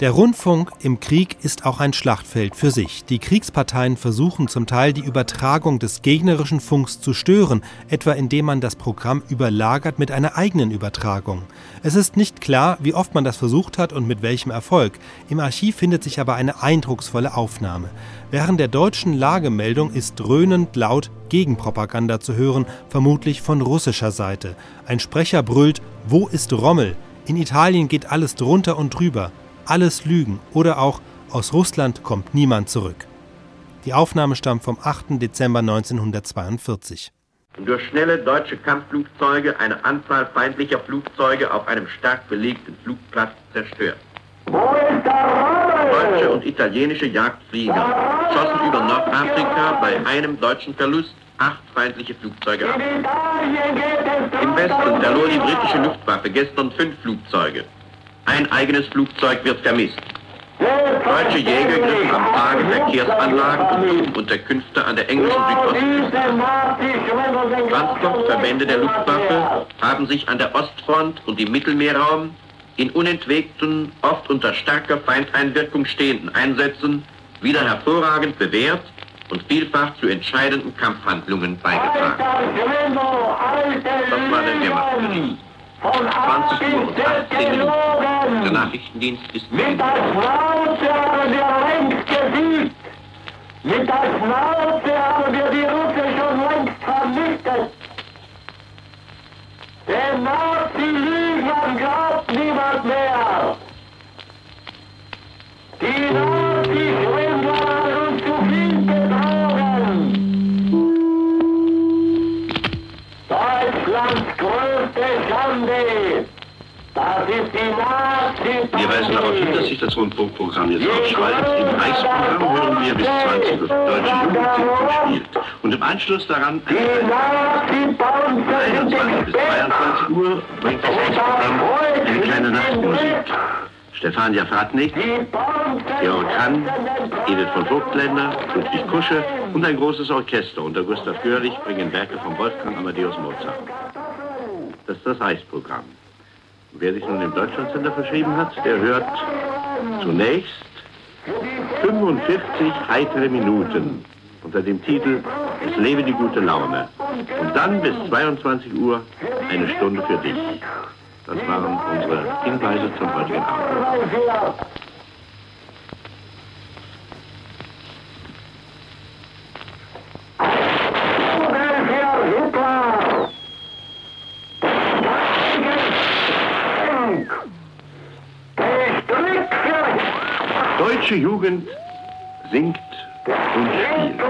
Der Rundfunk im Krieg ist auch ein Schlachtfeld für sich. Die Kriegsparteien versuchen zum Teil die Übertragung des gegnerischen Funks zu stören, etwa indem man das Programm überlagert mit einer eigenen Übertragung. Es ist nicht klar, wie oft man das versucht hat und mit welchem Erfolg. Im Archiv findet sich aber eine eindrucksvolle Aufnahme. Während der deutschen Lagemeldung ist dröhnend laut Gegenpropaganda zu hören, vermutlich von russischer Seite. Ein Sprecher brüllt: Wo ist Rommel? In Italien geht alles drunter und drüber alles Lügen oder auch aus Russland kommt niemand zurück. Die Aufnahme stammt vom 8. Dezember 1942. Durch schnelle deutsche Kampfflugzeuge eine Anzahl feindlicher Flugzeuge auf einem stark belegten Flugplatz zerstört. Deutsche und italienische Jagdflieger schossen über Nordafrika bei einem deutschen Verlust acht feindliche Flugzeuge ab. Im Westen verlor die britische Luftwaffe gestern fünf Flugzeuge. Ein eigenes Flugzeug wird vermisst. Deutsche Jäger griffen am Tage Verkehrsanlagen und Unterkünfte an der englischen Südostküste. Transportverbände der Luftwaffe haben sich an der Ostfront und im Mittelmeerraum in unentwegten, oft unter starker Feindeinwirkung stehenden Einsätzen wieder hervorragend bewährt und vielfach zu entscheidenden Kampfhandlungen beigetragen. Das war der Wehrmachtsbericht. 20 Uhr und 18 Minuten. Der Nachrichtendienst ist Mit der Schnauze haben wir längst gesiegt. Mit der Schnauze haben wir die Russe schon längst vernichtet. Den Nazi-Lügnern glaubt niemand mehr. Die Nazi-Schwindler Wir weisen darauf hin, dass sich das Rundfunkprogramm jetzt aufspaltet. Im Reichsprogramm hören wir bis 20 Uhr deutsche Jugendsingen gespielt. Und im Anschluss daran Die Nazi-Panzer sind 21 bis 22 Uhr bringt das Reichsprogramm eine kleine Nachtmusik. Stefania Fratnik, Georg Hann, Edith von Vogtländer, Ludwig Kusche und ein großes Orchester unter Gustav Görlich bringen Werke von Wolfgang Amadeus Mozart. Das ist das Reichsprogramm. Wer sich nun im Deutschlandsender verschrieben hat, der hört zunächst 45 heitere Minuten unter dem Titel Es lebe die gute Laune. Und dann bis 22 Uhr eine Stunde für dich. Das waren unsere Hinweise zum heutigen Abend. Deutsche Jugend singt und spielt.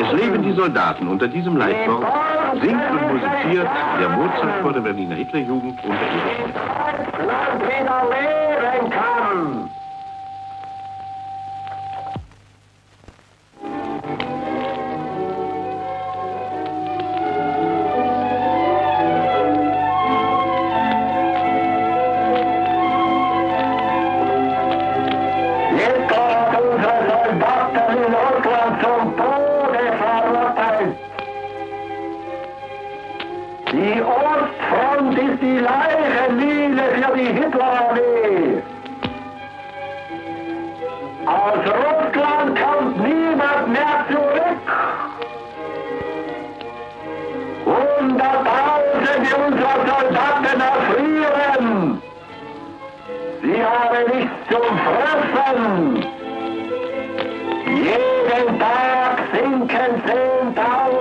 Es leben die Soldaten unter diesem Leitwort, singt und musiziert der Mozart vor der Berliner Hitlerjugend unter ihrer Freunde. Land wieder leben kann. die Hitlerarmee. Aus Russland kommt niemand mehr zurück. Hunderttausende unserer Soldaten erfrieren. Sie haben nichts zum Fressen. Jeden Tag sinken 10.000.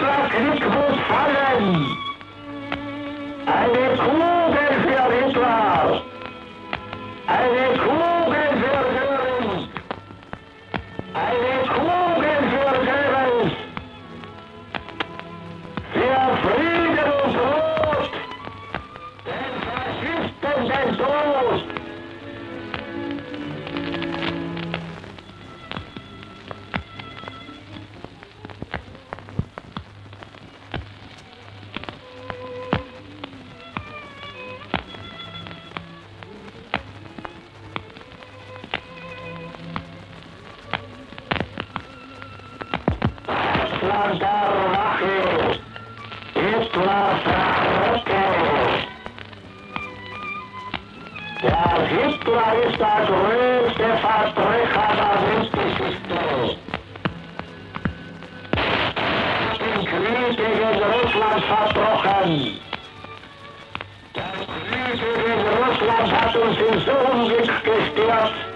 Straße nicht groß fallen. Der größte Verbrecher der Weltgeschichte. Den Krieg gegen Russland verbrochen. Der Krieg gegen Russland hat uns in so Unglück gestürzt,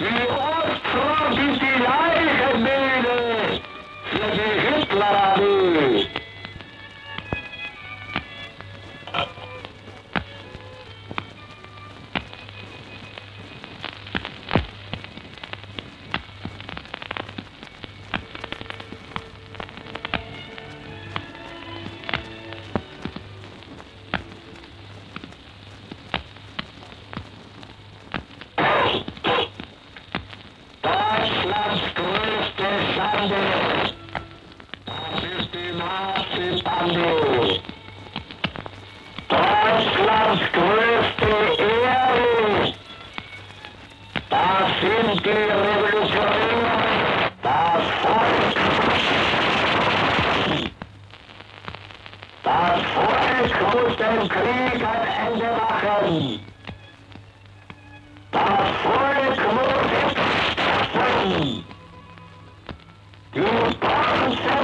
Die Ostfront Nazi-Bande. Deutschlands größte Ehre. Das sind die Revolutionäre. Das Volk. Das Volk muss dem Krieg ein Ende machen. Das Volk muss sterben. Die Panzer